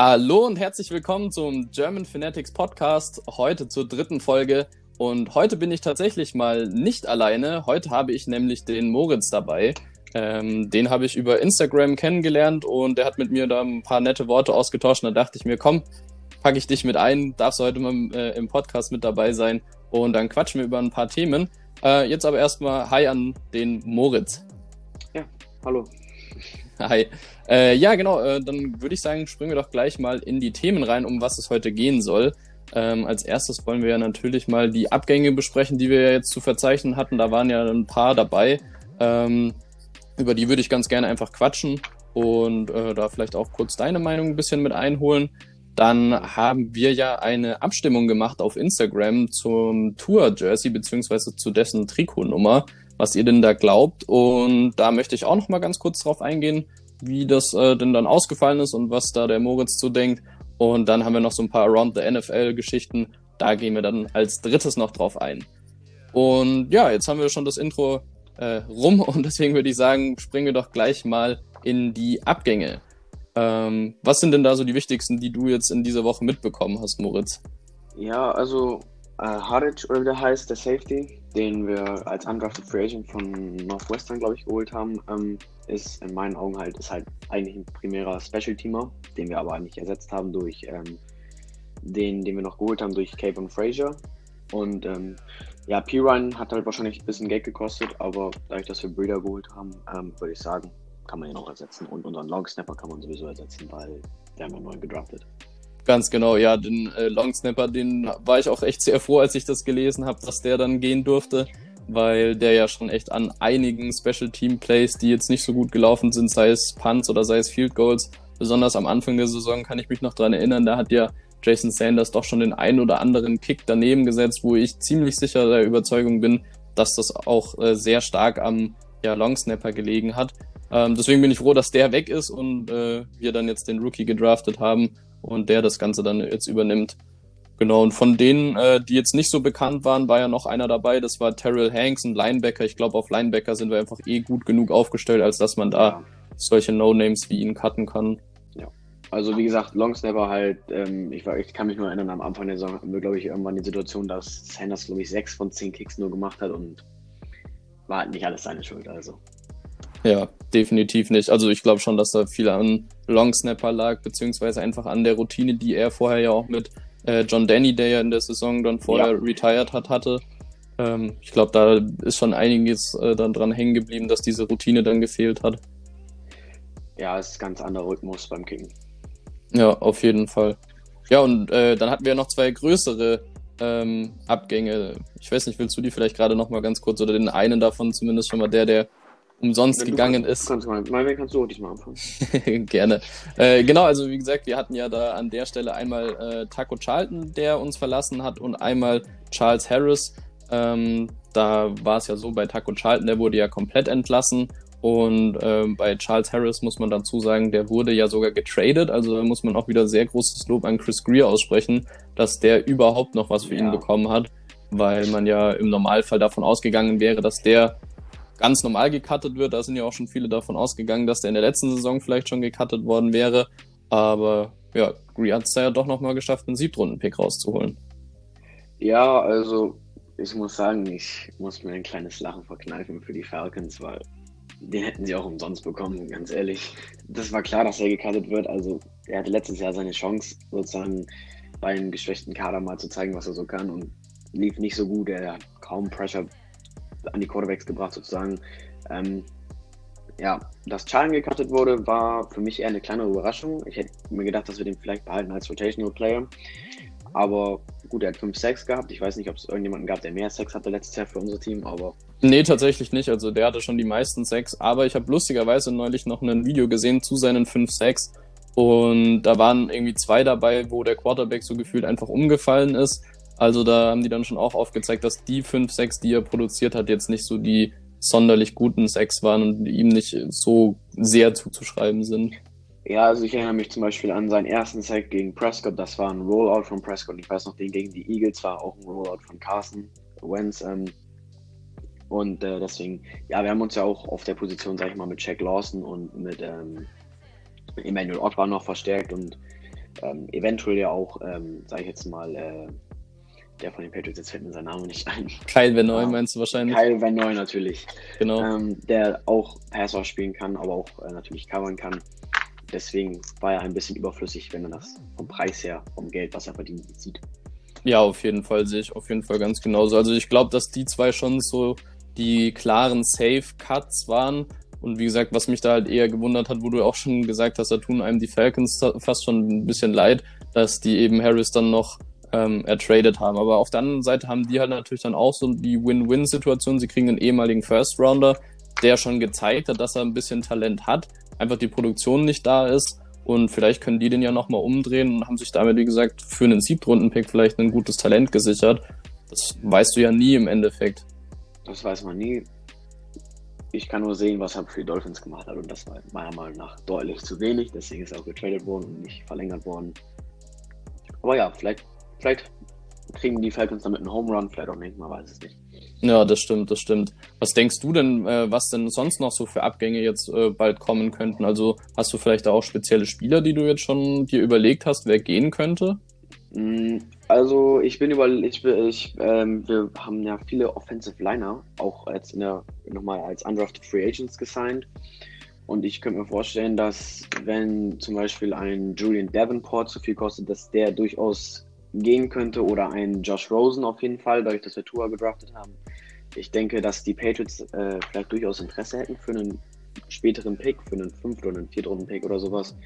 Hallo und herzlich willkommen zum German Fanatics Podcast, heute zur dritten Folge. Und heute bin ich tatsächlich mal nicht alleine. Heute habe ich nämlich den Moritz dabei. Ähm, den habe ich über Instagram kennengelernt und der hat mit mir da ein paar nette Worte ausgetauscht. Da dachte ich mir, komm, packe ich dich mit ein, darfst du heute mal äh, im Podcast mit dabei sein und dann quatschen wir über ein paar Themen. Äh, jetzt aber erstmal Hi an den Moritz. Ja, hallo. Hi. Äh, ja, genau, äh, dann würde ich sagen, springen wir doch gleich mal in die Themen rein, um was es heute gehen soll. Ähm, als erstes wollen wir ja natürlich mal die Abgänge besprechen, die wir ja jetzt zu verzeichnen hatten. Da waren ja ein paar dabei. Ähm, über die würde ich ganz gerne einfach quatschen und äh, da vielleicht auch kurz deine Meinung ein bisschen mit einholen. Dann haben wir ja eine Abstimmung gemacht auf Instagram zum Tour-Jersey beziehungsweise zu dessen Trikotnummer, was ihr denn da glaubt. Und da möchte ich auch noch mal ganz kurz drauf eingehen, wie das äh, denn dann ausgefallen ist und was da der Moritz zu denkt. Und dann haben wir noch so ein paar Around the NFL-Geschichten. Da gehen wir dann als drittes noch drauf ein. Und ja, jetzt haben wir schon das Intro äh, rum und deswegen würde ich sagen, springen wir doch gleich mal in die Abgänge. Ähm, was sind denn da so die wichtigsten, die du jetzt in dieser Woche mitbekommen hast, Moritz? Ja, also äh, Haric oder wie der heißt, der Safety, den wir als undrafted Free Agent von Northwestern, glaube ich, geholt haben, ähm, ist in meinen Augen halt, ist halt eigentlich ein primärer Special-Teamer, den wir aber nicht ersetzt haben durch ähm, den, den wir noch geholt haben durch Cape und Frazier. Und ähm, ja, P-Ryan hat halt wahrscheinlich ein bisschen Geld gekostet, aber dadurch, dass wir Breeder geholt haben, ähm, würde ich sagen, kann man ihn auch ersetzen. Und unseren Long Snapper kann man sowieso ersetzen, weil der haben wir neu gedraftet. Ganz genau, ja, den äh, Long Snapper, den war ich auch echt sehr froh, als ich das gelesen habe, dass der dann gehen durfte, weil der ja schon echt an einigen Special Team Plays, die jetzt nicht so gut gelaufen sind, sei es Punts oder sei es Field Goals, besonders am Anfang der Saison kann ich mich noch dran erinnern, da hat ja Jason Sanders doch schon den einen oder anderen Kick daneben gesetzt, wo ich ziemlich sicher der Überzeugung bin, dass das auch äh, sehr stark am ja, Long Snapper gelegen hat. Ähm, deswegen bin ich froh, dass der weg ist und äh, wir dann jetzt den Rookie gedraftet haben und der das Ganze dann jetzt übernimmt. Genau, und von denen, äh, die jetzt nicht so bekannt waren, war ja noch einer dabei, das war Terrell Hanks, ein Linebacker. Ich glaube, auf Linebacker sind wir einfach eh gut genug aufgestellt, als dass man da solche No-Names wie ihn cutten kann. Ja. Also wie gesagt, Long Snapper halt, ähm, ich, war, ich kann mich nur erinnern, am Anfang der Saison hatten wir, glaube ich, irgendwann die Situation, dass Sanders, glaube ich, sechs von zehn Kicks nur gemacht hat und war halt nicht alles seine Schuld, also. Ja, definitiv nicht. Also ich glaube schon, dass da viel an Long Snapper lag, beziehungsweise einfach an der Routine, die er vorher ja auch mit äh, John Danny, der ja in der Saison dann vorher ja. retired hat, hatte. Ähm, ich glaube, da ist schon einiges äh, dann dran hängen geblieben, dass diese Routine dann gefehlt hat. Ja, es ist ein ganz anderer Rhythmus beim Kicken. Ja, auf jeden Fall. Ja, und äh, dann hatten wir noch zwei größere ähm, Abgänge. Ich weiß nicht, willst du die vielleicht gerade noch mal ganz kurz oder den einen davon zumindest schon mal der, der umsonst ja, gegangen kannst, ist. Kannst mal, mal kannst du diesmal anfangen. Gerne. Äh, genau, also wie gesagt, wir hatten ja da an der Stelle einmal äh, Taco Charlton, der uns verlassen hat, und einmal Charles Harris. Ähm, da war es ja so bei Taco Charlton, der wurde ja komplett entlassen. Und ähm, bei Charles Harris muss man dazu sagen, der wurde ja sogar getradet. Also da muss man auch wieder sehr großes Lob an Chris Greer aussprechen, dass der überhaupt noch was für ja. ihn bekommen hat. Weil man ja im Normalfall davon ausgegangen wäre, dass der ganz normal gecuttet wird. Da sind ja auch schon viele davon ausgegangen, dass der in der letzten Saison vielleicht schon gecuttet worden wäre. Aber ja, Green hat es ja doch nochmal geschafft, einen Siebtrunden-Pick rauszuholen. Ja, also ich muss sagen, ich muss mir ein kleines Lachen verkneifen für die Falcons, weil den hätten sie auch umsonst bekommen, ganz ehrlich. Das war klar, dass er gecuttet wird. Also er hatte letztes Jahr seine Chance, sozusagen bei einem geschwächten Kader mal zu zeigen, was er so kann und lief nicht so gut. Er hat kaum Pressure an die Quarterbacks gebracht sozusagen. Ähm, ja, dass Charlen gecuttet wurde, war für mich eher eine kleine Überraschung. Ich hätte mir gedacht, dass wir den vielleicht behalten als Rotational Player. Aber gut, er hat 5 Sex gehabt. Ich weiß nicht, ob es irgendjemanden gab, der mehr Sex hatte letztes Jahr für unser Team, aber. Nee, tatsächlich nicht. Also der hatte schon die meisten Sex. Aber ich habe lustigerweise neulich noch ein Video gesehen zu seinen 5 Sex. Und da waren irgendwie zwei dabei, wo der Quarterback so gefühlt einfach umgefallen ist. Also da haben die dann schon auch aufgezeigt, dass die fünf Sex, die er produziert hat, jetzt nicht so die sonderlich guten Sex waren und ihm nicht so sehr zuzuschreiben sind. Ja, also ich erinnere mich zum Beispiel an seinen ersten Sack gegen Prescott, das war ein Rollout von Prescott. Ich weiß noch, den gegen die Eagles war auch ein Rollout von Carson Wentz. Ähm, und äh, deswegen, ja, wir haben uns ja auch auf der Position, sag ich mal, mit Jack Lawson und mit ähm, Emmanuel Ott war noch verstärkt und ähm, eventuell ja auch, ähm, sage ich jetzt mal, äh, der von den Patriots, jetzt fällt mir sein Name nicht ein. Kyle Van Noy meinst du wahrscheinlich? Kyle Van Noy natürlich. Genau. Ähm, der auch Passer spielen kann, aber auch äh, natürlich covern kann. Deswegen war er ein bisschen überflüssig, wenn man das vom Preis her, vom Geld, was er verdient, sieht. Ja, auf jeden Fall sehe ich auf jeden Fall ganz genauso. Also ich glaube, dass die zwei schon so die klaren Safe-Cuts waren. Und wie gesagt, was mich da halt eher gewundert hat, wo du auch schon gesagt hast, da tun einem die Falcons fast schon ein bisschen leid, dass die eben Harris dann noch ähm, ertradet haben. Aber auf der anderen Seite haben die halt natürlich dann auch so die Win-Win-Situation. Sie kriegen einen ehemaligen First-Rounder, der schon gezeigt hat, dass er ein bisschen Talent hat, einfach die Produktion nicht da ist. Und vielleicht können die den ja nochmal umdrehen und haben sich damit, wie gesagt, für einen Siebtrunden-Pick vielleicht ein gutes Talent gesichert. Das weißt du ja nie im Endeffekt. Das weiß man nie. Ich kann nur sehen, was er für die Dolphins gemacht hat und das war meiner Meinung nach deutlich zu wenig. Deswegen ist er auch getradet worden und nicht verlängert worden. Aber ja, vielleicht, vielleicht kriegen die Falcons damit einen Home Run, vielleicht auch nicht, man weiß es nicht. Ja, das stimmt, das stimmt. Was denkst du denn, äh, was denn sonst noch so für Abgänge jetzt äh, bald kommen könnten? Also hast du vielleicht auch spezielle Spieler, die du jetzt schon dir überlegt hast, wer gehen könnte? Mm, also ich bin über, ich, ich ähm, wir haben ja viele Offensive Liner auch jetzt in der nochmal als undrafted Free Agents gesigned. Und ich könnte mir vorstellen, dass wenn zum Beispiel ein Julian Davenport zu viel kostet, dass der durchaus gehen könnte oder ein Josh Rosen auf jeden Fall, dadurch, dass wir Tour gedraftet haben. Ich denke, dass die Patriots äh, vielleicht durchaus Interesse hätten für einen späteren Pick, für einen fünften oder einen vierten Pick oder sowas.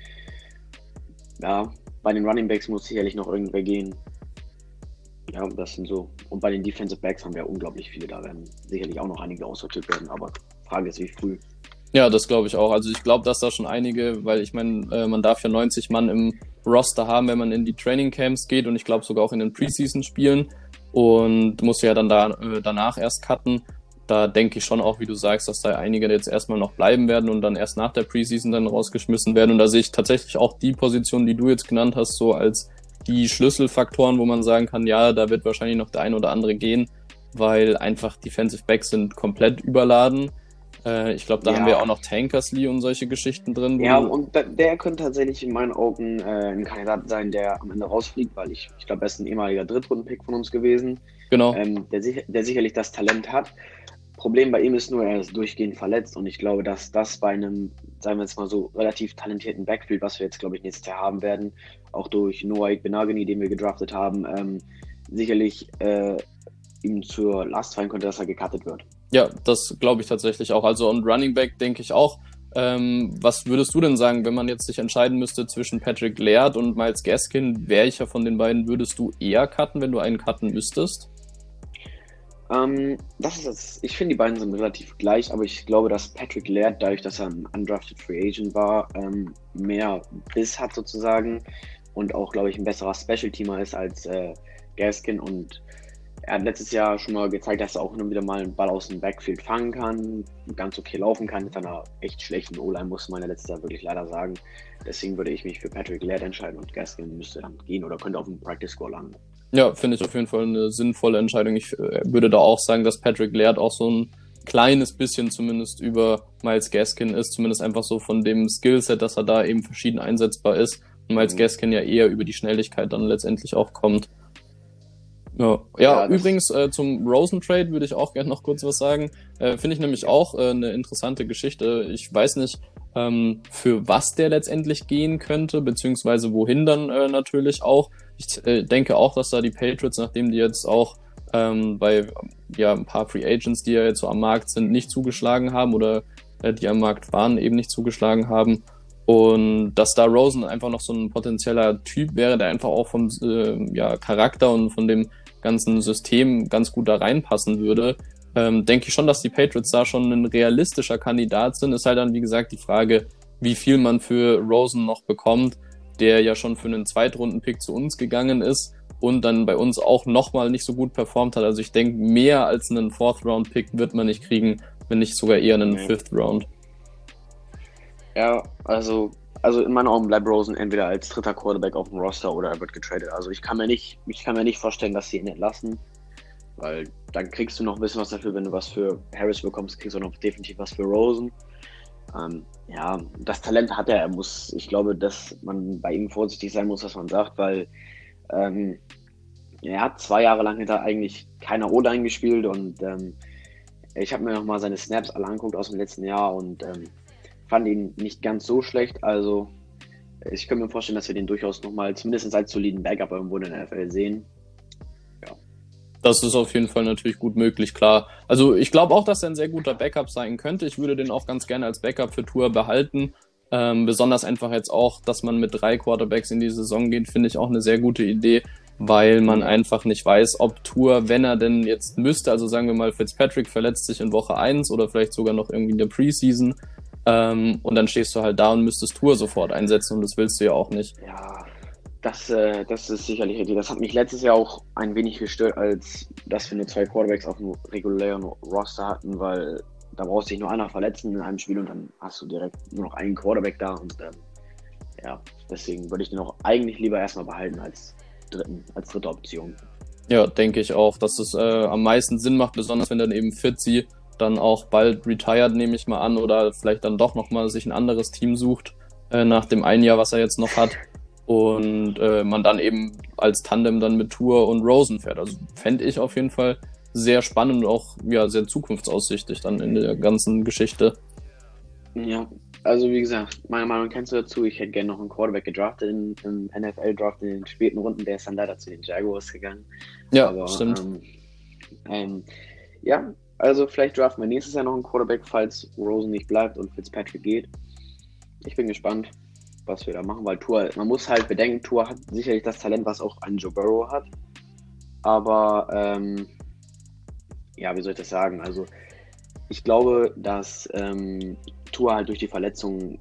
Ja, bei den Running Backs muss sicherlich noch irgendwer gehen. Ja, das sind so. Und bei den Defensive Backs haben wir unglaublich viele. Da werden sicherlich auch noch einige aussortiert werden, aber Frage ist, wie früh. Ja, das glaube ich auch. Also ich glaube, dass da schon einige, weil ich meine, äh, man darf ja 90 Mann im Roster haben, wenn man in die Training Camps geht und ich glaube sogar auch in den Preseason spielen und muss ja dann da äh, danach erst cutten. Da denke ich schon auch, wie du sagst, dass da einige jetzt erstmal noch bleiben werden und dann erst nach der Preseason dann rausgeschmissen werden. Und da sehe ich tatsächlich auch die Position, die du jetzt genannt hast, so als die Schlüsselfaktoren, wo man sagen kann, ja, da wird wahrscheinlich noch der ein oder andere gehen, weil einfach Defensive Backs sind komplett überladen. Äh, ich glaube, da ja. haben wir auch noch Tankersly und solche Geschichten drin. Ja, und da, der könnte tatsächlich in meinen Augen äh, ein Kandidat sein, der am Ende rausfliegt, weil ich, ich glaube, er ist ein ehemaliger Drittrunden-Pick von uns gewesen. Genau. Ähm, der, der sicherlich das Talent hat. Problem bei ihm ist nur, er ist durchgehend verletzt und ich glaube, dass das bei einem, sagen wir jetzt mal so, relativ talentierten Backfield, was wir jetzt, glaube ich, nächstes Jahr haben werden, auch durch Noah Benagini, den wir gedraftet haben, ähm, sicherlich äh, ihm zur Last fallen könnte, dass er gecuttet wird. Ja, das glaube ich tatsächlich auch. Also und Running Back denke ich auch. Ähm, was würdest du denn sagen, wenn man jetzt sich entscheiden müsste zwischen Patrick Laird und Miles Gaskin, welcher von den beiden würdest du eher cutten, wenn du einen cutten müsstest? Ähm, das ist das, ich finde, die beiden sind relativ gleich, aber ich glaube, dass Patrick Laird, dadurch, dass er ein undrafted Free Agent war, ähm, mehr Biss hat sozusagen und auch, glaube ich, ein besserer Special-Teamer ist als äh, Gaskin und er hat letztes Jahr schon mal gezeigt, dass er auch immer wieder mal einen Ball aus dem Backfield fangen kann, ganz okay laufen kann. Mit einer echt schlechten O-Line, muss man ja letztes Jahr wirklich leider sagen. Deswegen würde ich mich für Patrick Laird entscheiden und Gaskin müsste dann gehen oder könnte auf dem Practice Score landen. Ja, finde ich auf jeden Fall eine sinnvolle Entscheidung. Ich äh, würde da auch sagen, dass Patrick Laird auch so ein kleines bisschen zumindest über Miles Gaskin ist, zumindest einfach so von dem Skillset, dass er da eben verschieden einsetzbar ist und Miles mhm. Gaskin ja eher über die Schnelligkeit dann letztendlich auch kommt. Ja, ja, ja übrigens äh, zum Rosen Trade würde ich auch gerne noch kurz was sagen. Äh, Finde ich nämlich auch äh, eine interessante Geschichte. Ich weiß nicht, ähm, für was der letztendlich gehen könnte, beziehungsweise wohin dann äh, natürlich auch. Ich äh, denke auch, dass da die Patriots, nachdem die jetzt auch ähm, bei ja, ein paar Free Agents, die ja jetzt so am Markt sind, nicht zugeschlagen haben oder äh, die am Markt waren, eben nicht zugeschlagen haben. Und dass da Rosen einfach noch so ein potenzieller Typ wäre, der einfach auch vom äh, ja, Charakter und von dem ganzen System ganz gut da reinpassen würde, ähm, denke ich schon, dass die Patriots da schon ein realistischer Kandidat sind. Ist halt dann, wie gesagt, die Frage, wie viel man für Rosen noch bekommt, der ja schon für einen Zweitrunden-Pick zu uns gegangen ist und dann bei uns auch nochmal nicht so gut performt hat. Also ich denke, mehr als einen Fourth-Round-Pick wird man nicht kriegen, wenn nicht sogar eher einen okay. Fifth-Round. Ja, also also in meinen Augen bleibt Rosen entweder als dritter Quarterback auf dem Roster oder er wird getradet. Also ich kann mir nicht, ich kann mir nicht vorstellen, dass sie ihn entlassen, weil dann kriegst du noch ein bisschen was dafür, wenn du was für Harris bekommst, kriegst du noch definitiv was für Rosen. Ähm, ja, das Talent hat er. Er muss, ich glaube, dass man bei ihm vorsichtig sein muss, was man sagt, weil ähm, er hat zwei Jahre lang hinter eigentlich keine O-Line gespielt und ähm, ich habe mir nochmal seine Snaps alle angeguckt aus dem letzten Jahr und ähm, fand ihn nicht ganz so schlecht. Also ich könnte mir vorstellen, dass wir den durchaus nochmal zumindest als soliden Backup irgendwo in der NFL sehen. Ja. Das ist auf jeden Fall natürlich gut möglich, klar. Also ich glaube auch, dass er ein sehr guter Backup sein könnte. Ich würde den auch ganz gerne als Backup für Tour behalten. Ähm, besonders einfach jetzt auch, dass man mit drei Quarterbacks in die Saison geht, finde ich auch eine sehr gute Idee, weil man einfach nicht weiß, ob Tour, wenn er denn jetzt müsste, also sagen wir mal, Fitzpatrick verletzt sich in Woche eins oder vielleicht sogar noch irgendwie in der Preseason, ähm, und dann stehst du halt da und müsstest Tour sofort einsetzen und das willst du ja auch nicht. Ja, das, äh, das ist sicherlich richtig. Das hat mich letztes Jahr auch ein wenig gestört, als dass wir nur zwei Quarterbacks auf dem regulären Roster hatten, weil da brauchst du dich nur einer verletzen in einem Spiel und dann hast du direkt nur noch einen Quarterback da und ähm, ja, deswegen würde ich den auch eigentlich lieber erstmal behalten als dritten, als dritte Option. Ja, denke ich auch, dass es äh, am meisten Sinn macht, besonders wenn dann eben Fitzy dann auch bald retired, nehme ich mal an, oder vielleicht dann doch nochmal sich ein anderes Team sucht, äh, nach dem einen Jahr, was er jetzt noch hat. Und äh, man dann eben als Tandem dann mit Tour und Rosen fährt. Also fände ich auf jeden Fall sehr spannend und auch ja, sehr zukunftsaussichtig dann in der ganzen Geschichte. Ja, also wie gesagt, meine Meinung kennst du dazu. Ich hätte gerne noch einen Quarterback gedraftet im, im NFL-Draft in den späten Runden. Der ist dann leider zu den Jaguars gegangen. Ja, Aber, stimmt. Ähm, ähm, ja, also vielleicht draften wir nächstes Jahr noch einen Quarterback, falls Rosen nicht bleibt und Fitzpatrick geht. Ich bin gespannt, was wir da machen, weil Tour, man muss halt bedenken, Tour hat sicherlich das Talent, was auch ein Joe Burrow hat. Aber ähm, ja, wie soll ich das sagen? Also ich glaube, dass ähm, Tour halt durch die Verletzung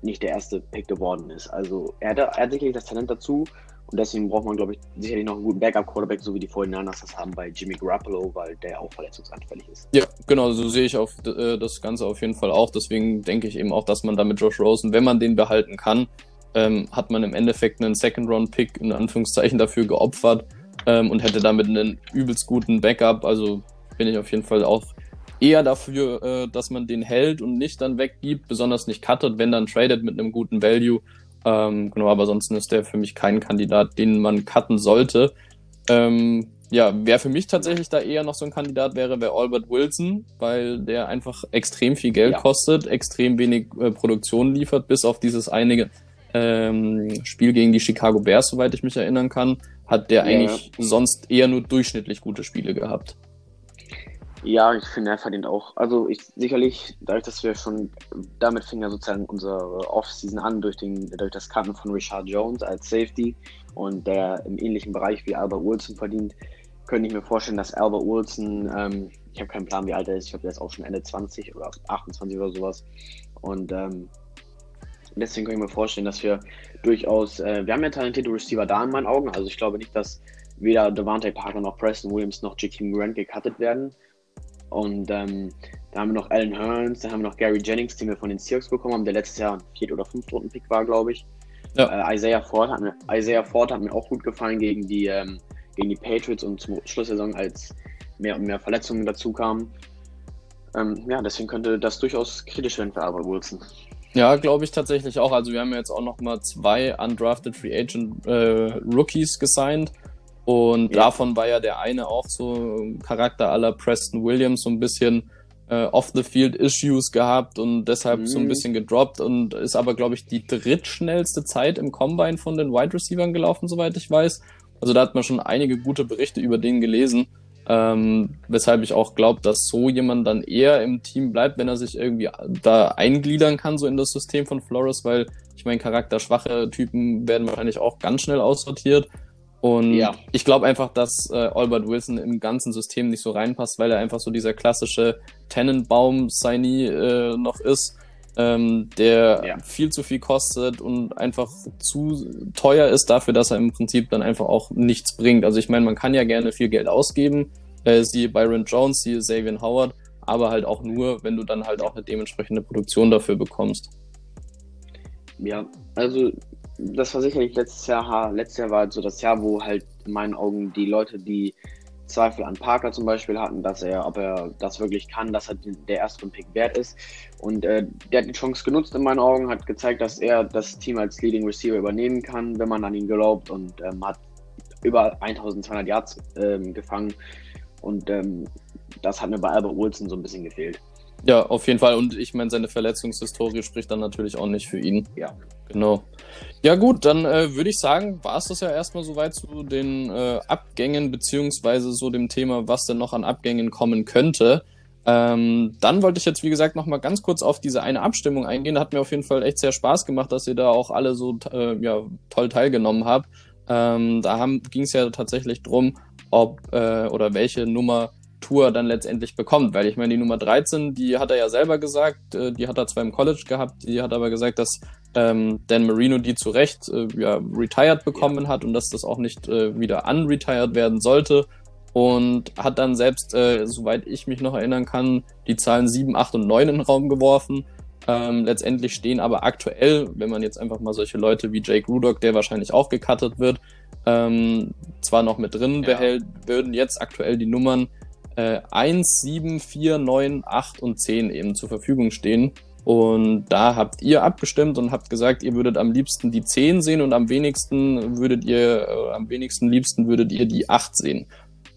nicht der erste Pick geworden ist. Also er hat, er hat sicherlich das Talent dazu und deswegen braucht man, glaube ich, sicherlich noch einen guten Backup-Quarterback, so wie die 49ers das haben bei Jimmy Garoppolo, weil der auch verletzungsanfällig ist. Ja, genau, so sehe ich auf, äh, das Ganze auf jeden Fall auch. Deswegen denke ich eben auch, dass man da mit Josh Rosen, wenn man den behalten kann, ähm, hat man im Endeffekt einen Second-Round-Pick in Anführungszeichen dafür geopfert ähm, und hätte damit einen übelst guten Backup. Also bin ich auf jeden Fall auch eher dafür, äh, dass man den hält und nicht dann weggibt, besonders nicht cuttet, wenn dann tradet mit einem guten Value ähm, genau, aber ansonsten ist der für mich kein Kandidat, den man cutten sollte. Ähm, ja, wer für mich tatsächlich da eher noch so ein Kandidat wäre, wäre Albert Wilson, weil der einfach extrem viel Geld ja. kostet, extrem wenig äh, Produktion liefert, bis auf dieses einige ähm, Spiel gegen die Chicago Bears, soweit ich mich erinnern kann, hat der ja. eigentlich sonst eher nur durchschnittlich gute Spiele gehabt. Ja, ich finde, er verdient auch. Also ich sicherlich, dadurch, dass wir schon, damit fing ja sozusagen unsere Offseason an durch, den, durch das Karten von Richard Jones als Safety und der im ähnlichen Bereich wie Albert Wilson verdient, könnte ich mir vorstellen, dass Albert Wilson, ähm, ich habe keinen Plan, wie alt er ist, ich glaube, der ist auch schon Ende 20 oder 28 oder sowas. Und ähm, deswegen kann ich mir vorstellen, dass wir durchaus, äh, wir haben ja talentierte Receiver da in meinen Augen, also ich glaube nicht, dass weder Devante Parker noch Preston Williams noch Jakeem Grant gecuttet werden. Und ähm, da haben wir noch Alan Hearns, da haben wir noch Gary Jennings, den wir von den Seahawks bekommen haben, der letztes Jahr ein Viert- oder Fünft-Runden-Pick war, glaube ich. Ja. Äh, Isaiah, Ford hat mir, Isaiah Ford hat mir auch gut gefallen gegen die, ähm, gegen die Patriots und zum Schlusssaison, als mehr und mehr Verletzungen dazu kamen. Ähm, ja, deswegen könnte das durchaus kritisch werden für Albert Wilson. Ja, glaube ich tatsächlich auch. Also wir haben jetzt auch noch mal zwei undrafted Free Agent äh, Rookies gesigned. Und ja. davon war ja der eine auch so Charakter aller Preston Williams, so ein bisschen äh, off-the-field-Issues gehabt und deshalb mhm. so ein mhm. bisschen gedroppt und ist aber, glaube ich, die drittschnellste Zeit im Combine von den Wide Receivers gelaufen, soweit ich weiß. Also da hat man schon einige gute Berichte über den gelesen. Ähm, weshalb ich auch glaube, dass so jemand dann eher im Team bleibt, wenn er sich irgendwie da eingliedern kann, so in das System von Flores, weil ich meine, charakterschwache Typen werden wahrscheinlich auch ganz schnell aussortiert. Und ja. ich glaube einfach, dass äh, Albert Wilson im ganzen System nicht so reinpasst, weil er einfach so dieser klassische Tannenbaum-Signee äh, noch ist, ähm, der ja. viel zu viel kostet und einfach zu teuer ist dafür, dass er im Prinzip dann einfach auch nichts bringt. Also ich meine, man kann ja gerne viel Geld ausgeben, äh, siehe Byron Jones, siehe Xavier Howard, aber halt auch nur, wenn du dann halt auch eine dementsprechende Produktion dafür bekommst. Ja, also das war sicherlich letztes Jahr, letztes Jahr war halt so das Jahr, wo halt in meinen Augen die Leute, die Zweifel an Parker zum Beispiel hatten, dass er, ob er das wirklich kann, dass er der erste Pick wert ist. Und äh, der hat die Chance genutzt in meinen Augen, hat gezeigt, dass er das Team als Leading Receiver übernehmen kann, wenn man an ihn glaubt und ähm, hat über 1200 Yards ähm, gefangen. Und ähm, das hat mir bei Albert Wilson so ein bisschen gefehlt. Ja, auf jeden Fall. Und ich meine, seine Verletzungshistorie spricht dann natürlich auch nicht für ihn. Ja. Genau. Ja, gut, dann äh, würde ich sagen, war es das ja erstmal soweit zu den äh, Abgängen, beziehungsweise so dem Thema, was denn noch an Abgängen kommen könnte. Ähm, dann wollte ich jetzt, wie gesagt, nochmal ganz kurz auf diese eine Abstimmung eingehen. Hat mir auf jeden Fall echt sehr Spaß gemacht, dass ihr da auch alle so äh, ja, toll teilgenommen habt. Ähm, da ging es ja tatsächlich drum, ob äh, oder welche Nummer Tour dann letztendlich bekommt. Weil ich meine, die Nummer 13, die hat er ja selber gesagt, äh, die hat er zwar im College gehabt, die hat aber gesagt, dass ähm, Dan Marino die zu Recht äh, ja, retired bekommen ja. hat und dass das auch nicht äh, wieder unretired werden sollte. Und hat dann selbst, äh, soweit ich mich noch erinnern kann, die Zahlen 7, 8 und 9 in den Raum geworfen. Ähm, letztendlich stehen aber aktuell, wenn man jetzt einfach mal solche Leute wie Jake Rudock, der wahrscheinlich auch gecuttet wird, ähm, zwar noch mit drin ja. behält, würden jetzt aktuell die Nummern äh, 1, 7, 4, 9, 8 und 10 eben zur Verfügung stehen. Und da habt ihr abgestimmt und habt gesagt, ihr würdet am liebsten die 10 sehen und am wenigsten würdet ihr, äh, am wenigsten liebsten würdet ihr die 8 sehen.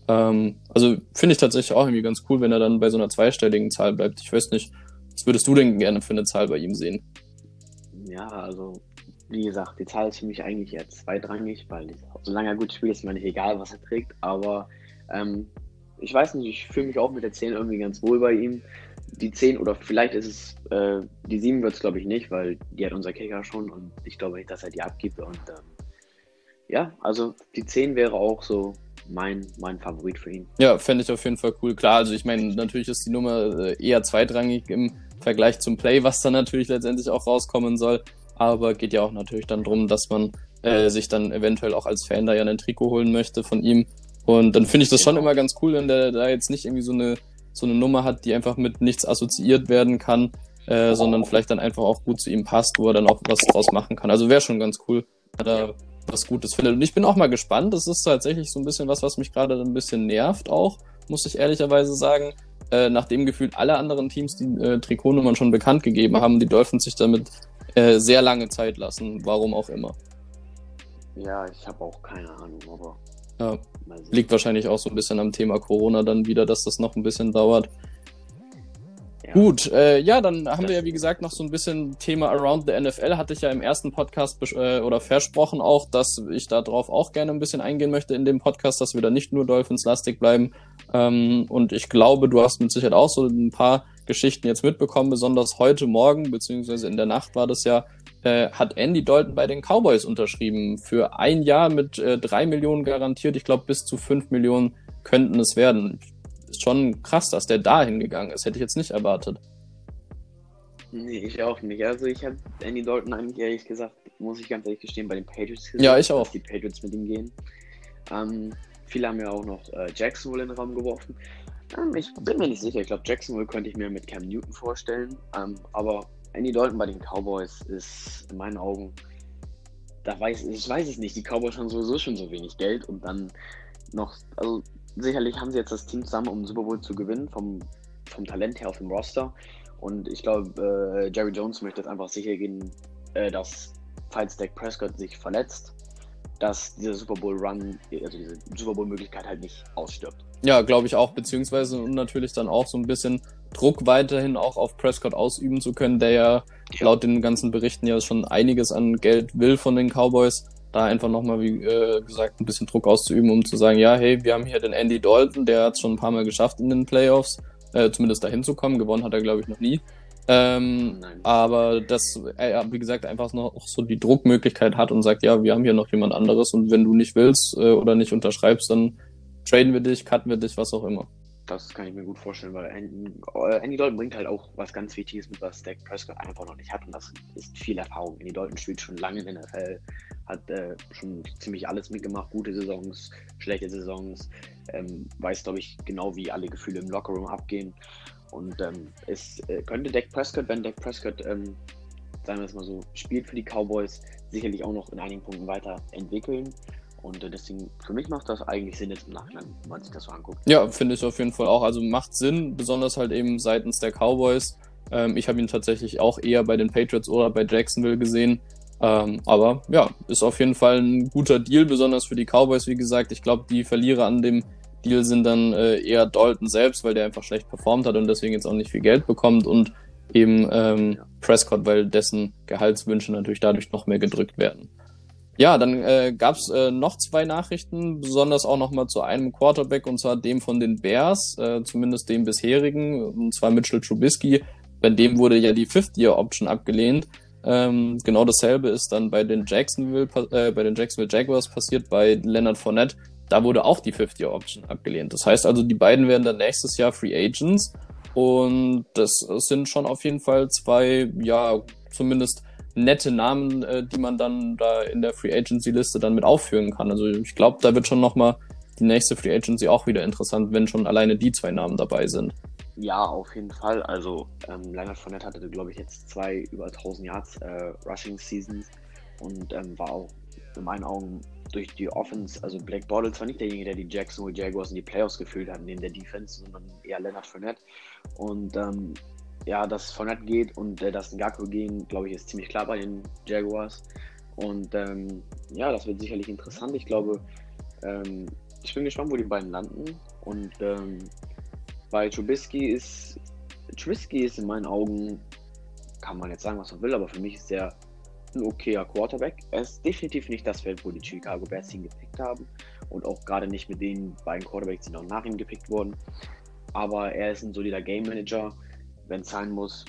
Ähm, also finde ich tatsächlich auch irgendwie ganz cool, wenn er dann bei so einer zweistelligen Zahl bleibt. Ich weiß nicht, was würdest du denn gerne für eine Zahl bei ihm sehen? Ja, also wie gesagt, die Zahl ist für mich eigentlich eher zweitrangig, weil solange er gut spielt, ist mir nicht egal, was er trägt. Aber ähm, ich weiß nicht, ich fühle mich auch mit der 10 irgendwie ganz wohl bei ihm. Die 10 oder vielleicht ist es, äh, die 7 wird es glaube ich nicht, weil die hat unser Kicker schon und ich glaube nicht, dass er die abgibt. Und ähm, ja, also die 10 wäre auch so mein, mein Favorit für ihn. Ja, fände ich auf jeden Fall cool. Klar, also ich meine, natürlich ist die Nummer äh, eher zweitrangig im Vergleich zum Play, was dann natürlich letztendlich auch rauskommen soll. Aber geht ja auch natürlich dann darum, dass man äh, sich dann eventuell auch als Fan da ja ein Trikot holen möchte von ihm. Und dann finde ich das schon immer ganz cool, wenn der da jetzt nicht irgendwie so eine, so eine Nummer hat, die einfach mit nichts assoziiert werden kann, äh, sondern vielleicht dann einfach auch gut zu ihm passt, wo er dann auch was draus machen kann. Also wäre schon ganz cool, wenn er da was Gutes findet. Und ich bin auch mal gespannt. Das ist tatsächlich so ein bisschen was, was mich gerade ein bisschen nervt auch, muss ich ehrlicherweise sagen. Äh, nachdem gefühlt alle anderen Teams die äh, Trikotnummern schon bekannt gegeben haben, die Dolphins sich damit äh, sehr lange Zeit lassen, warum auch immer. Ja, ich habe auch keine Ahnung, aber ja. Liegt wahrscheinlich auch so ein bisschen am Thema Corona dann wieder, dass das noch ein bisschen dauert. Ja. Gut, äh, ja, dann haben das wir ja wie gesagt noch so ein bisschen Thema Around the NFL. Hatte ich ja im ersten Podcast äh, oder versprochen auch, dass ich darauf auch gerne ein bisschen eingehen möchte in dem Podcast, dass wir da nicht nur Dolphins-lastig bleiben. Ähm, und ich glaube, du hast mit Sicherheit auch so ein paar Geschichten jetzt mitbekommen, besonders heute Morgen, beziehungsweise in der Nacht war das ja, äh, hat Andy Dalton bei den Cowboys unterschrieben. Für ein Jahr mit äh, drei Millionen garantiert. Ich glaube, bis zu fünf Millionen könnten es werden. Ist schon krass, dass der da hingegangen ist. Hätte ich jetzt nicht erwartet. Nee, ich auch nicht. Also ich habe Andy Dalton eigentlich ehrlich gesagt, muss ich ganz ehrlich gestehen, bei den Patriots gesehen. Ja, ich auch. die Patriots mit ihm gehen. Ähm, viele haben ja auch noch äh, Jacksonville in den Raum geworfen. Ähm, ich bin mir nicht sicher. Ich glaube, Jacksonville könnte ich mir mit Cam Newton vorstellen. Ähm, aber Andy Dalton bei den Cowboys ist in meinen Augen, da weiß ich weiß es nicht. Die Cowboys haben sowieso schon so wenig Geld und dann noch, also sicherlich haben sie jetzt das Team zusammen, um Super Bowl zu gewinnen, vom, vom Talent her auf dem Roster. Und ich glaube, äh, Jerry Jones möchte jetzt einfach sicher gehen, äh, dass falls Dak Prescott sich verletzt, dass dieser Super Bowl Run, also diese Super Bowl Möglichkeit halt nicht ausstirbt. Ja, glaube ich auch, beziehungsweise und natürlich dann auch so ein bisschen Druck weiterhin auch auf Prescott ausüben zu können, der ja, ja. laut den ganzen Berichten ja schon einiges an Geld will von den Cowboys. Da einfach nochmal, wie äh, gesagt, ein bisschen Druck auszuüben, um zu sagen, ja, hey, wir haben hier den Andy Dalton, der hat es schon ein paar Mal geschafft in den Playoffs, äh, zumindest dahin zu kommen. Gewonnen hat er, glaube ich, noch nie. Ähm, aber das, äh, wie gesagt, einfach noch so die Druckmöglichkeit hat und sagt, ja, wir haben hier noch jemand anderes und wenn du nicht willst äh, oder nicht unterschreibst, dann traden wir dich, cutten wir dich, was auch immer. Das kann ich mir gut vorstellen, weil äh, Andy Dalton bringt halt auch was ganz Wichtiges mit, was Dak Prescott einfach noch nicht hat. Und das ist viel Erfahrung. Andy Dalton spielt schon lange in der NFL, hat äh, schon ziemlich alles mitgemacht, gute Saisons, schlechte Saisons, ähm, weiß, glaube ich, genau, wie alle Gefühle im Lockerroom abgehen. Und ähm, es äh, könnte Dak Prescott, wenn Dak Prescott, ähm, sagen wir es mal so, spielt für die Cowboys, sicherlich auch noch in einigen Punkten weiterentwickeln. Und äh, deswegen, für mich macht das eigentlich Sinn jetzt im Nachhinein, wenn man sich das so anguckt. Ja, finde ich auf jeden Fall auch. Also macht Sinn, besonders halt eben seitens der Cowboys. Ähm, ich habe ihn tatsächlich auch eher bei den Patriots oder bei Jacksonville gesehen. Ähm, aber ja, ist auf jeden Fall ein guter Deal, besonders für die Cowboys, wie gesagt. Ich glaube, die Verlierer an dem Deal sind dann äh, eher Dalton selbst, weil der einfach schlecht performt hat und deswegen jetzt auch nicht viel Geld bekommt und eben ähm, ja. Prescott, weil dessen Gehaltswünsche natürlich dadurch noch mehr gedrückt werden. Ja, dann äh, gab es äh, noch zwei Nachrichten, besonders auch nochmal zu einem Quarterback, und zwar dem von den Bears, äh, zumindest dem bisherigen, und zwar Mitchell Trubisky. Bei dem wurde ja die Fifth-Year-Option abgelehnt. Ähm, genau dasselbe ist dann bei den Jacksonville, äh, bei den Jacksonville Jaguars passiert, bei Leonard Fournette. Da wurde auch die Fifth-Year-Option abgelehnt. Das heißt also, die beiden werden dann nächstes Jahr Free Agents. Und das sind schon auf jeden Fall zwei, ja, zumindest nette Namen, äh, die man dann da in der Free Agency Liste dann mit aufführen kann. Also ich glaube, da wird schon nochmal die nächste Free Agency auch wieder interessant, wenn schon alleine die zwei Namen dabei sind. Ja, auf jeden Fall. Also ähm, Leonard Fournette hatte, glaube ich, jetzt zwei über 1000 Yards äh, Rushing Seasons und ähm, war auch in meinen Augen durch die Offense, also Black Bottle zwar nicht derjenige, der die Jacksonville Jaguars in die Playoffs gefühlt hat, neben der Defense, sondern eher Leonard Fournette. Und ähm, ja, dass Fournette geht und äh, dass Ngako gehen, glaube ich, ist ziemlich klar bei den Jaguars. Und ähm, ja, das wird sicherlich interessant. Ich glaube, ähm, ich bin gespannt, wo die beiden landen. Und ähm, bei Trubisky ist, Trubisky ist in meinen Augen, kann man jetzt sagen, was man will, aber für mich ist der ein okayer Quarterback. Er ist definitiv nicht das Feld, wo die Chicago Bears ihn gepickt haben. Und auch gerade nicht mit den beiden Quarterbacks, die noch nach ihm gepickt wurden. Aber er ist ein solider Game Manager wenn es sein muss.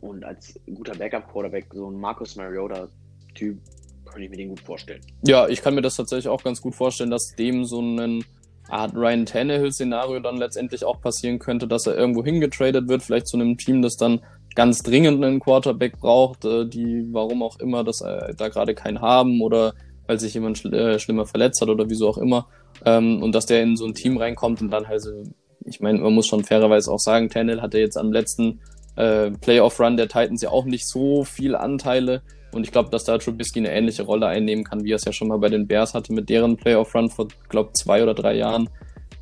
Und als guter Backup-Quarterback, so ein Marcus Mariota-Typ, kann ich mir den gut vorstellen. Ja, ich kann mir das tatsächlich auch ganz gut vorstellen, dass dem so ein Art Ryan Tannehill-Szenario dann letztendlich auch passieren könnte, dass er irgendwo hingetradet wird, vielleicht zu einem Team, das dann ganz dringend einen Quarterback braucht, äh, die warum auch immer, dass äh, da gerade keinen haben oder weil sich jemand schl äh, schlimmer verletzt hat oder wieso auch immer. Ähm, und dass der in so ein Team reinkommt und dann halt so ich meine, man muss schon fairerweise auch sagen, Tannehill hatte jetzt am letzten äh, Playoff-Run der Titans ja auch nicht so viele Anteile. Und ich glaube, dass da Trubisky eine ähnliche Rolle einnehmen kann, wie er es ja schon mal bei den Bears hatte mit deren Playoff-Run vor, glaube zwei oder drei Jahren.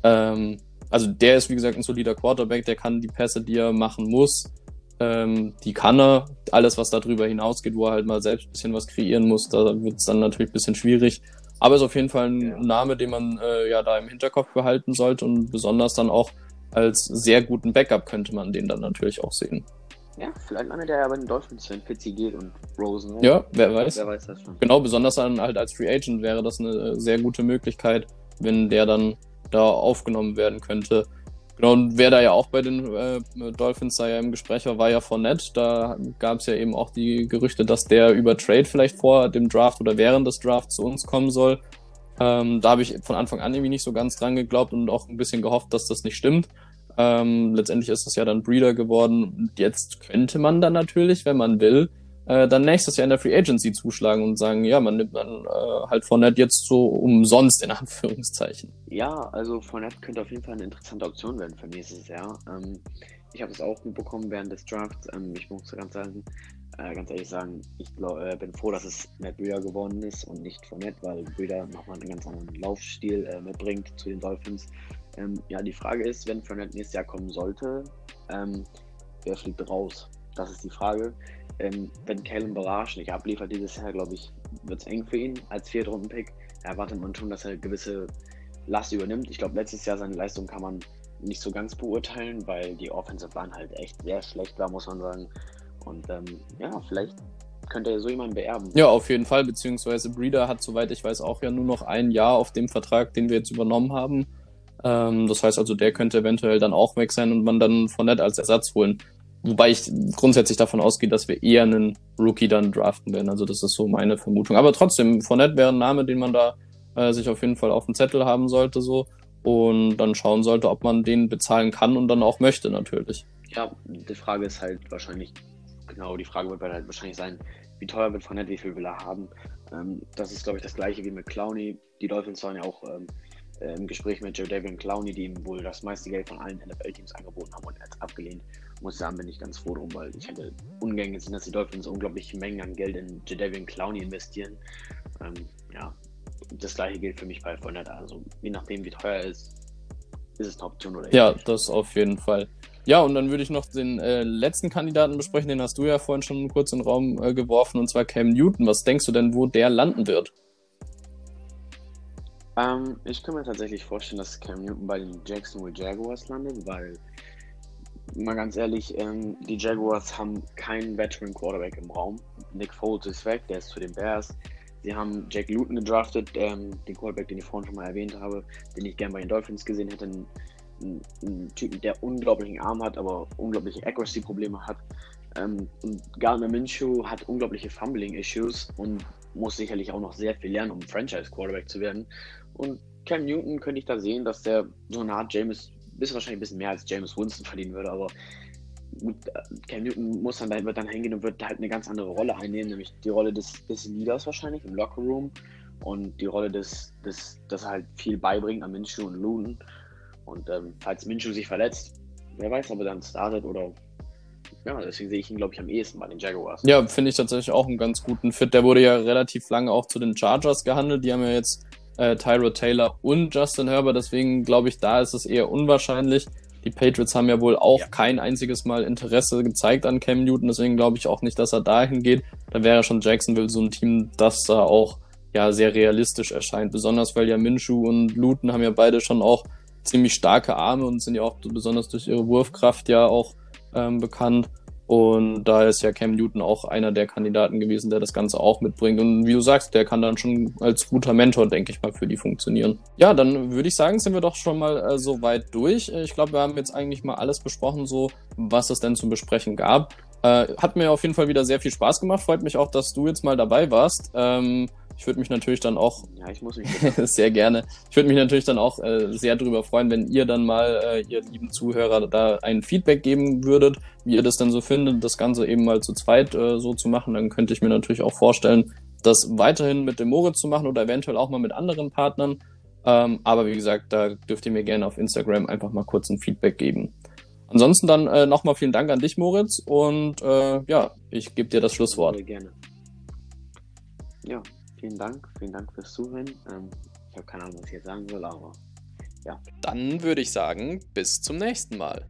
Ähm, also der ist, wie gesagt, ein solider Quarterback, der kann die Pässe, die er machen muss, ähm, die kann er. Alles, was darüber hinausgeht, wo er halt mal selbst ein bisschen was kreieren muss, da wird es dann natürlich ein bisschen schwierig. Aber ist auf jeden Fall ein ja. Name, den man äh, ja da im Hinterkopf behalten sollte und besonders dann auch als sehr guten Backup könnte man den dann natürlich auch sehen. Ja, vielleicht landet er ja bei den Dolphins, wenn Fitzy geht und Rosen. Ne? Ja, wer weiß. Wer weiß das schon. Genau, besonders dann halt als Free Agent wäre das eine sehr gute Möglichkeit, wenn der dann da aufgenommen werden könnte. Genau, und wer da ja auch bei den äh, Dolphins da ja im Gespräch war, war ja Fournette. Da gab es ja eben auch die Gerüchte, dass der über Trade vielleicht vor dem Draft oder während des Drafts zu uns kommen soll. Ähm, da habe ich von Anfang an irgendwie nicht so ganz dran geglaubt und auch ein bisschen gehofft, dass das nicht stimmt. Ähm, letztendlich ist das ja dann Breeder geworden. Und jetzt könnte man dann natürlich, wenn man will, äh, dann nächstes Jahr in der Free Agency zuschlagen und sagen, ja, man nimmt dann äh, halt Fournette jetzt so umsonst in Anführungszeichen. Ja, also Fournette könnte auf jeden Fall eine interessante Option werden für nächstes Jahr. Ähm, ich habe es auch mitbekommen während des Drafts. Ähm, ich muss ganz, äh, ganz ehrlich sagen, ich glaub, äh, bin froh, dass es Matt Breeder geworden ist und nicht Fournette, weil Breeder nochmal einen ganz anderen Laufstil äh, mitbringt zu den Dolphins. Ähm, ja, die Frage ist, wenn Fournette nächstes Jahr kommen sollte, ähm, wer fliegt raus? Das ist die Frage. Ähm, wenn Kalen Barrage nicht abliefert dieses Jahr, glaube ich, wird es eng für ihn als Viertrunden-Pick. Erwartet man schon, dass er gewisse Last übernimmt. Ich glaube, letztes Jahr seine Leistung kann man nicht so ganz beurteilen, weil die Offensive Line halt echt sehr schlecht war, muss man sagen. Und ähm, ja, vielleicht könnte er so jemanden beerben. Ja, auf jeden Fall, beziehungsweise Breeder hat, soweit ich weiß, auch ja nur noch ein Jahr auf dem Vertrag, den wir jetzt übernommen haben. Ähm, das heißt also, der könnte eventuell dann auch weg sein und man dann von Nett als Ersatz holen. Wobei ich grundsätzlich davon ausgehe, dass wir eher einen Rookie dann draften werden. Also das ist so meine Vermutung. Aber trotzdem, Fournette wäre ein Name, den man da äh, sich auf jeden Fall auf dem Zettel haben sollte so und dann schauen sollte, ob man den bezahlen kann und dann auch möchte natürlich. Ja, die Frage ist halt wahrscheinlich, genau, die Frage wird halt wahrscheinlich sein, wie teuer wird Fournette, wie viel will er haben. Ähm, das ist, glaube ich, das gleiche wie mit Clowney. Die Dolphins waren ja auch ähm, äh, im Gespräch mit Joe David Clowney, die ihm wohl das meiste Geld von allen NFL-Teams angeboten haben und er hat abgelehnt muss sagen, bin ich ganz froh drum, weil ich hätte ungern gesehen, dass die Dolphins unglaubliche Mengen an Geld in Jadavian Clowney investieren. Ähm, ja, das gleiche gilt für mich bei Fournette. Also je nachdem, wie teuer er ist, ist es eine Option oder Ja, nicht. das auf jeden Fall. Ja, und dann würde ich noch den äh, letzten Kandidaten besprechen, den hast du ja vorhin schon kurz in den Raum äh, geworfen, und zwar Cam Newton. Was denkst du denn, wo der landen wird? Ähm, ich kann mir tatsächlich vorstellen, dass Cam Newton bei den Jacksonville Jaguars landet, weil, mal ganz ehrlich, ähm, die Jaguars haben keinen Veteran Quarterback im Raum. Nick Foles ist weg, der ist zu den Bears. Sie haben Jack Luton gedraftet, ähm, den Quarterback, den ich vorhin schon mal erwähnt habe, den ich gerne bei den Dolphins gesehen hätte. Ein, ein, ein Typen, der unglaublichen Arm hat, aber unglaubliche Accuracy-Probleme hat. Ähm, und Gardner Minshew hat unglaubliche Fumbling-Issues und muss sicherlich auch noch sehr viel lernen, um Franchise-Quarterback zu werden. Und Cam Newton könnte ich da sehen, dass der so eine Art James, bis wahrscheinlich ein bisschen mehr als James Winston verdienen würde, aber äh, Cam Newton muss dann, wird dann hingehen und wird halt eine ganz andere Rolle einnehmen, nämlich die Rolle des, des Leaders wahrscheinlich im Lockerroom und die Rolle des, des, das halt viel beibringt an Minshew und Luton. Und ähm, falls Minshew sich verletzt, wer weiß, ob er dann startet oder ja, deswegen sehe ich ihn, glaube ich, am ehesten bei den Jaguars. Ja, finde ich tatsächlich auch einen ganz guten Fit. Der wurde ja relativ lange auch zu den Chargers gehandelt. Die haben ja jetzt äh, Tyro Taylor und Justin Herbert. Deswegen glaube ich, da ist es eher unwahrscheinlich. Die Patriots haben ja wohl auch ja. kein einziges Mal Interesse gezeigt an Cam Newton. Deswegen glaube ich auch nicht, dass er dahin geht. Da wäre schon Jacksonville so ein Team, das da auch ja sehr realistisch erscheint. Besonders weil ja Minshew und Luton haben ja beide schon auch ziemlich starke Arme und sind ja auch besonders durch ihre Wurfkraft ja auch ähm, bekannt. Und da ist ja Cam Newton auch einer der Kandidaten gewesen, der das Ganze auch mitbringt. Und wie du sagst, der kann dann schon als guter Mentor, denke ich mal, für die funktionieren. Ja, dann würde ich sagen, sind wir doch schon mal äh, so weit durch. Ich glaube, wir haben jetzt eigentlich mal alles besprochen, so was es denn zu besprechen gab. Äh, hat mir auf jeden Fall wieder sehr viel Spaß gemacht. Freut mich auch, dass du jetzt mal dabei warst. Ähm, ich würde mich natürlich dann auch. Ja, ich muss mich. sehr gerne. Ich würde mich natürlich dann auch äh, sehr darüber freuen, wenn ihr dann mal, äh, ihr lieben Zuhörer, da ein Feedback geben würdet, wie ihr das dann so findet, das Ganze eben mal zu zweit äh, so zu machen. Dann könnte ich mir natürlich auch vorstellen, das weiterhin mit dem Moritz zu machen oder eventuell auch mal mit anderen Partnern. Ähm, aber wie gesagt, da dürft ihr mir gerne auf Instagram einfach mal kurz ein Feedback geben. Ansonsten dann äh, nochmal vielen Dank an dich, Moritz. Und äh, ja, ich gebe dir das Schlusswort. Sehr gerne. Ja, vielen Dank. Vielen Dank fürs Zuhören. Ähm, ich habe keine Ahnung, was ich jetzt sagen soll, aber ja. Dann würde ich sagen, bis zum nächsten Mal.